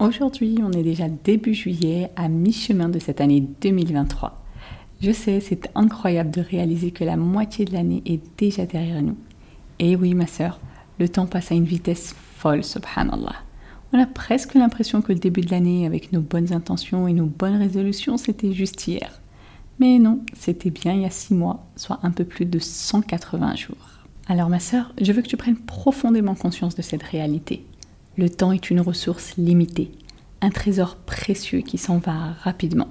Aujourd'hui, on est déjà début juillet, à mi-chemin de cette année 2023. Je sais, c'est incroyable de réaliser que la moitié de l'année est déjà derrière nous. Et oui, ma sœur, le temps passe à une vitesse folle, subhanallah. On a presque l'impression que le début de l'année, avec nos bonnes intentions et nos bonnes résolutions, c'était juste hier. Mais non, c'était bien il y a six mois, soit un peu plus de 180 jours. Alors ma sœur, je veux que tu prennes profondément conscience de cette réalité. Le temps est une ressource limitée, un trésor précieux qui s'en va rapidement.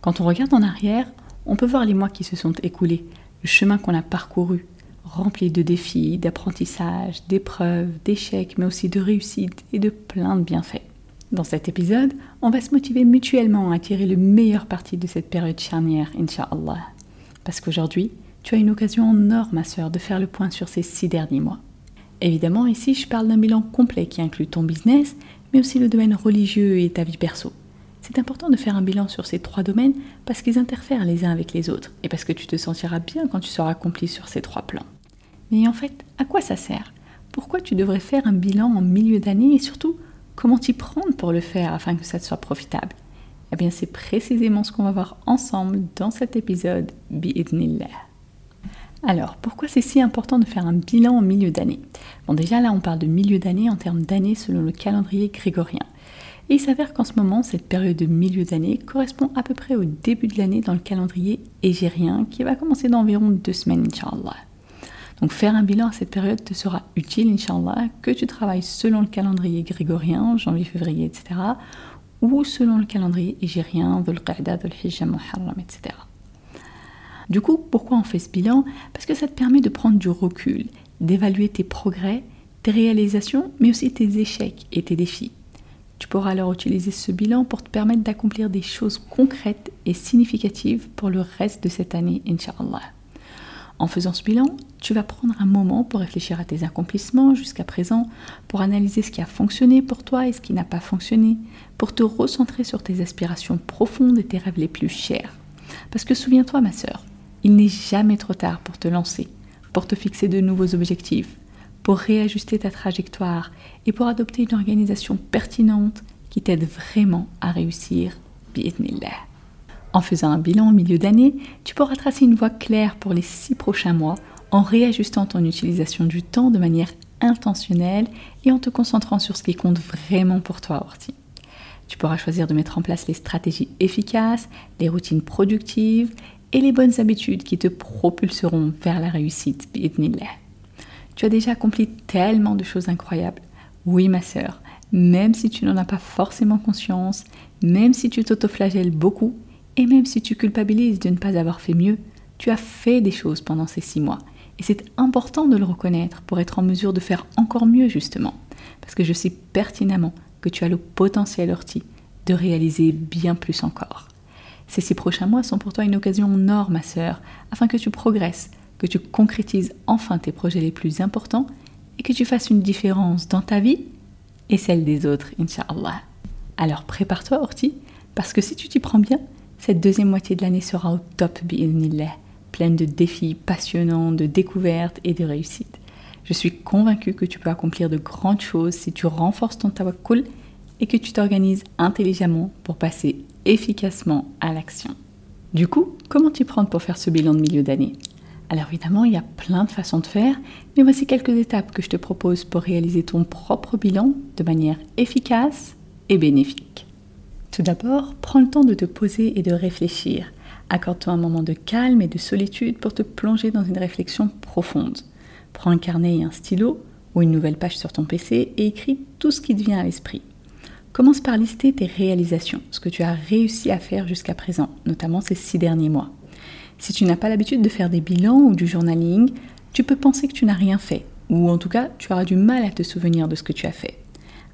Quand on regarde en arrière, on peut voir les mois qui se sont écoulés, le chemin qu'on a parcouru, rempli de défis, d'apprentissages, d'épreuves, d'échecs, mais aussi de réussites et de plein de bienfaits. Dans cet épisode, on va se motiver mutuellement à tirer le meilleur parti de cette période charnière, Inch'Allah. Parce qu'aujourd'hui, tu as une occasion en or, ma sœur, de faire le point sur ces six derniers mois. Évidemment, ici, je parle d'un bilan complet qui inclut ton business, mais aussi le domaine religieux et ta vie perso. C'est important de faire un bilan sur ces trois domaines parce qu'ils interfèrent les uns avec les autres et parce que tu te sentiras bien quand tu seras accompli sur ces trois plans. Mais en fait, à quoi ça sert? Pourquoi tu devrais faire un bilan en milieu d'année et surtout, comment t'y prendre pour le faire afin que ça te soit profitable? Eh bien, c'est précisément ce qu'on va voir ensemble dans cet épisode Bi'idnillah. Alors, pourquoi c'est si important de faire un bilan en milieu d'année Bon, déjà là, on parle de milieu d'année en termes d'année selon le calendrier grégorien. Et il s'avère qu'en ce moment, cette période de milieu d'année correspond à peu près au début de l'année dans le calendrier égérien qui va commencer dans environ deux semaines, Inch'Allah. Donc faire un bilan à cette période te sera utile, Inch'Allah, que tu travailles selon le calendrier grégorien, janvier, février, etc., ou selon le calendrier égérien, Dhul Qa'da, Dhul Hijjah, Muharram, etc. Du coup, pourquoi on fait ce bilan? Parce que ça te permet de prendre du recul, d'évaluer tes progrès, tes réalisations, mais aussi tes échecs et tes défis. Tu pourras alors utiliser ce bilan pour te permettre d'accomplir des choses concrètes et significatives pour le reste de cette année, Inch'Allah. En faisant ce bilan, tu vas prendre un moment pour réfléchir à tes accomplissements jusqu'à présent, pour analyser ce qui a fonctionné pour toi et ce qui n'a pas fonctionné, pour te recentrer sur tes aspirations profondes et tes rêves les plus chers. Parce que souviens-toi, ma sœur, il n'est jamais trop tard pour te lancer, pour te fixer de nouveaux objectifs, pour réajuster ta trajectoire et pour adopter une organisation pertinente qui t'aide vraiment à réussir. En faisant un bilan au milieu d'année, tu pourras tracer une voie claire pour les six prochains mois en réajustant ton utilisation du temps de manière intentionnelle et en te concentrant sur ce qui compte vraiment pour toi, Orti. Tu pourras choisir de mettre en place les stratégies efficaces, les routines productives et les bonnes habitudes qui te propulseront vers la réussite. Tu as déjà accompli tellement de choses incroyables. Oui, ma sœur, même si tu n'en as pas forcément conscience, même si tu t'autoflagelles beaucoup, et même si tu culpabilises de ne pas avoir fait mieux, tu as fait des choses pendant ces six mois. Et c'est important de le reconnaître pour être en mesure de faire encore mieux, justement. Parce que je sais pertinemment que tu as le potentiel orti de réaliser bien plus encore. Ces six prochains mois sont pour toi une occasion en or, ma sœur, afin que tu progresses, que tu concrétises enfin tes projets les plus importants et que tu fasses une différence dans ta vie et celle des autres, Inch'Allah. Alors prépare-toi, Orti, parce que si tu t'y prends bien, cette deuxième moitié de l'année sera au top, bi'idnillah, pleine de défis passionnants, de découvertes et de réussites. Je suis convaincue que tu peux accomplir de grandes choses si tu renforces ton tawakkul et que tu t'organises intelligemment pour passer efficacement à l'action. Du coup, comment t'y prendre pour faire ce bilan de milieu d'année? Alors évidemment, il y a plein de façons de faire, mais voici quelques étapes que je te propose pour réaliser ton propre bilan de manière efficace et bénéfique. Tout d'abord, prends le temps de te poser et de réfléchir. Accorde-toi un moment de calme et de solitude pour te plonger dans une réflexion profonde. Prends un carnet et un stylo ou une nouvelle page sur ton PC et écris tout ce qui te vient à l'esprit. Commence par lister tes réalisations, ce que tu as réussi à faire jusqu'à présent, notamment ces six derniers mois. Si tu n'as pas l'habitude de faire des bilans ou du journaling, tu peux penser que tu n'as rien fait, ou en tout cas tu auras du mal à te souvenir de ce que tu as fait.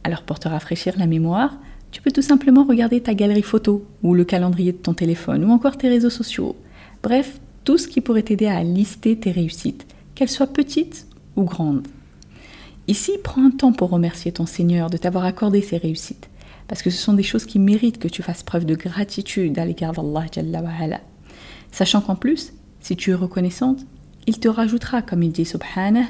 Alors pour te rafraîchir la mémoire, tu peux tout simplement regarder ta galerie photo, ou le calendrier de ton téléphone, ou encore tes réseaux sociaux. Bref, tout ce qui pourrait t'aider à lister tes réussites, qu'elles soient petites ou grandes. Ici, prends un temps pour remercier ton Seigneur de t'avoir accordé ces réussites, parce que ce sont des choses qui méritent que tu fasses preuve de gratitude à l'égard d'Allah. Sachant qu'en plus, si tu es reconnaissante, il te rajoutera, comme il dit Subhanah,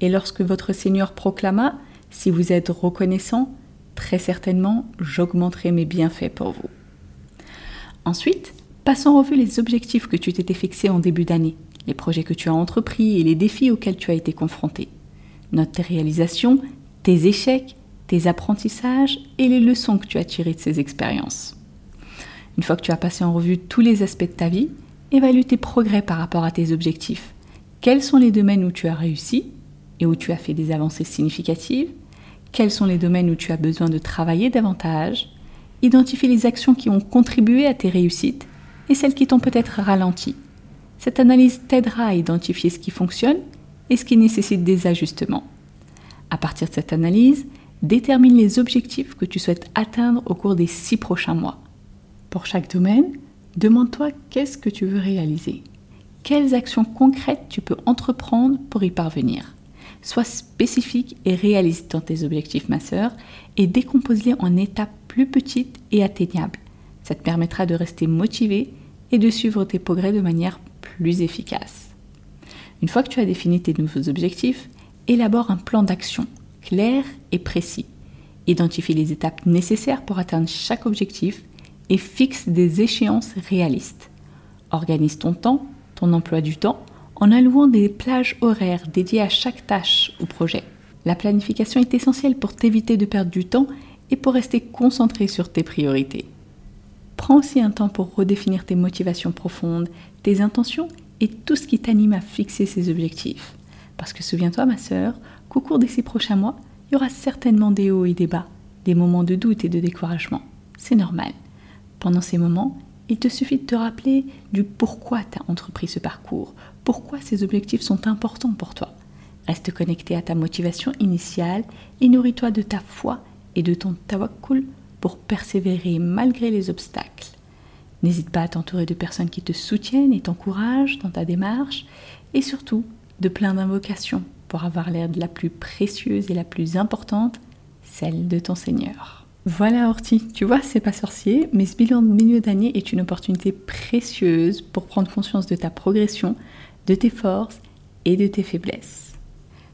Et lorsque votre Seigneur proclama, si vous êtes reconnaissant, très certainement, j'augmenterai mes bienfaits pour vous. Ensuite, passe en revue les objectifs que tu t'étais fixés en début d'année, les projets que tu as entrepris et les défis auxquels tu as été confronté. Note tes réalisations, tes échecs, tes apprentissages et les leçons que tu as tirées de ces expériences. Une fois que tu as passé en revue tous les aspects de ta vie, évalue tes progrès par rapport à tes objectifs. Quels sont les domaines où tu as réussi et où tu as fait des avancées significatives? Quels sont les domaines où tu as besoin de travailler davantage? Identifie les actions qui ont contribué à tes réussites et celles qui t'ont peut-être ralenti. Cette analyse t'aidera à identifier ce qui fonctionne et ce qui nécessite des ajustements. À partir de cette analyse, détermine les objectifs que tu souhaites atteindre au cours des six prochains mois. Pour chaque domaine, demande-toi qu'est-ce que tu veux réaliser. Quelles actions concrètes tu peux entreprendre pour y parvenir Sois spécifique et réaliste dans tes objectifs, ma et décompose-les en étapes plus petites et atteignables. Ça te permettra de rester motivé et de suivre tes progrès de manière plus efficace. Une fois que tu as défini tes nouveaux objectifs, élabore un plan d'action clair et précis. Identifie les étapes nécessaires pour atteindre chaque objectif et fixe des échéances réalistes. Organise ton temps, ton emploi du temps, en allouant des plages horaires dédiées à chaque tâche ou projet. La planification est essentielle pour t'éviter de perdre du temps et pour rester concentré sur tes priorités. Prends aussi un temps pour redéfinir tes motivations profondes, tes intentions et tout ce qui t'anime à fixer ces objectifs. Parce que souviens-toi, ma sœur, qu'au cours de ces prochains mois, il y aura certainement des hauts et des bas, des moments de doute et de découragement. C'est normal. Pendant ces moments, il te suffit de te rappeler du pourquoi tu as entrepris ce parcours, pourquoi ces objectifs sont importants pour toi. Reste connecté à ta motivation initiale et nourris-toi de ta foi et de ton tawakkul pour persévérer malgré les obstacles. N'hésite pas à t'entourer de personnes qui te soutiennent et t'encouragent dans ta démarche et surtout de plein d'invocations pour avoir l'air de la plus précieuse et la plus importante, celle de ton Seigneur. Voilà Horty, tu vois, c'est pas sorcier, mais ce bilan de milieu d'année est une opportunité précieuse pour prendre conscience de ta progression, de tes forces et de tes faiblesses.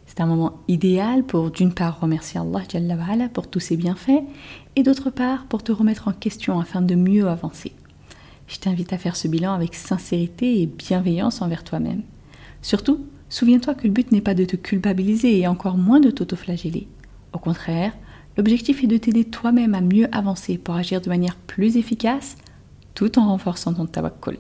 C'est un moment idéal pour d'une part remercier Allah pour tous ses bienfaits et d'autre part pour te remettre en question afin de mieux avancer. Je t'invite à faire ce bilan avec sincérité et bienveillance envers toi-même. Surtout, souviens-toi que le but n'est pas de te culpabiliser et encore moins de t'autoflageller. Au contraire, l'objectif est de t'aider toi-même à mieux avancer pour agir de manière plus efficace tout en renforçant ton tawakkul.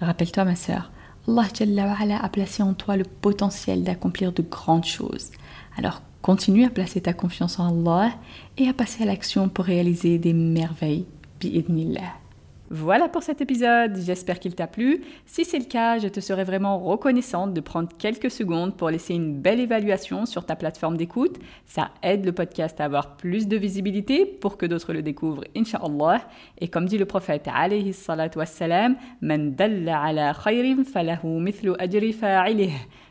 Rappelle-toi ma sœur, Allah a placé en toi le potentiel d'accomplir de grandes choses. Alors continue à placer ta confiance en Allah et à passer à l'action pour réaliser des merveilles. Bi'idnillah. Voilà pour cet épisode, j'espère qu'il t'a plu. Si c'est le cas, je te serais vraiment reconnaissante de prendre quelques secondes pour laisser une belle évaluation sur ta plateforme d'écoute. Ça aide le podcast à avoir plus de visibilité pour que d'autres le découvrent, inshallah. Et comme dit le prophète.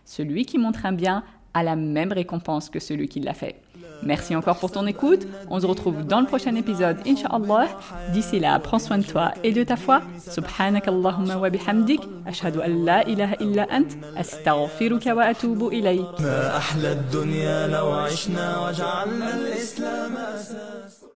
Celui qui montre un bien a la même récompense que celui qui l'a fait. Merci encore pour ton écoute. On se retrouve dans le prochain épisode, Inch'Allah. D'ici là, prends soin de toi et de ta foi. Subhanak Allahumma wa bihamdik. Ashhadu an la ilaha illa ant. Astaghfiruka wa atubu ilayk.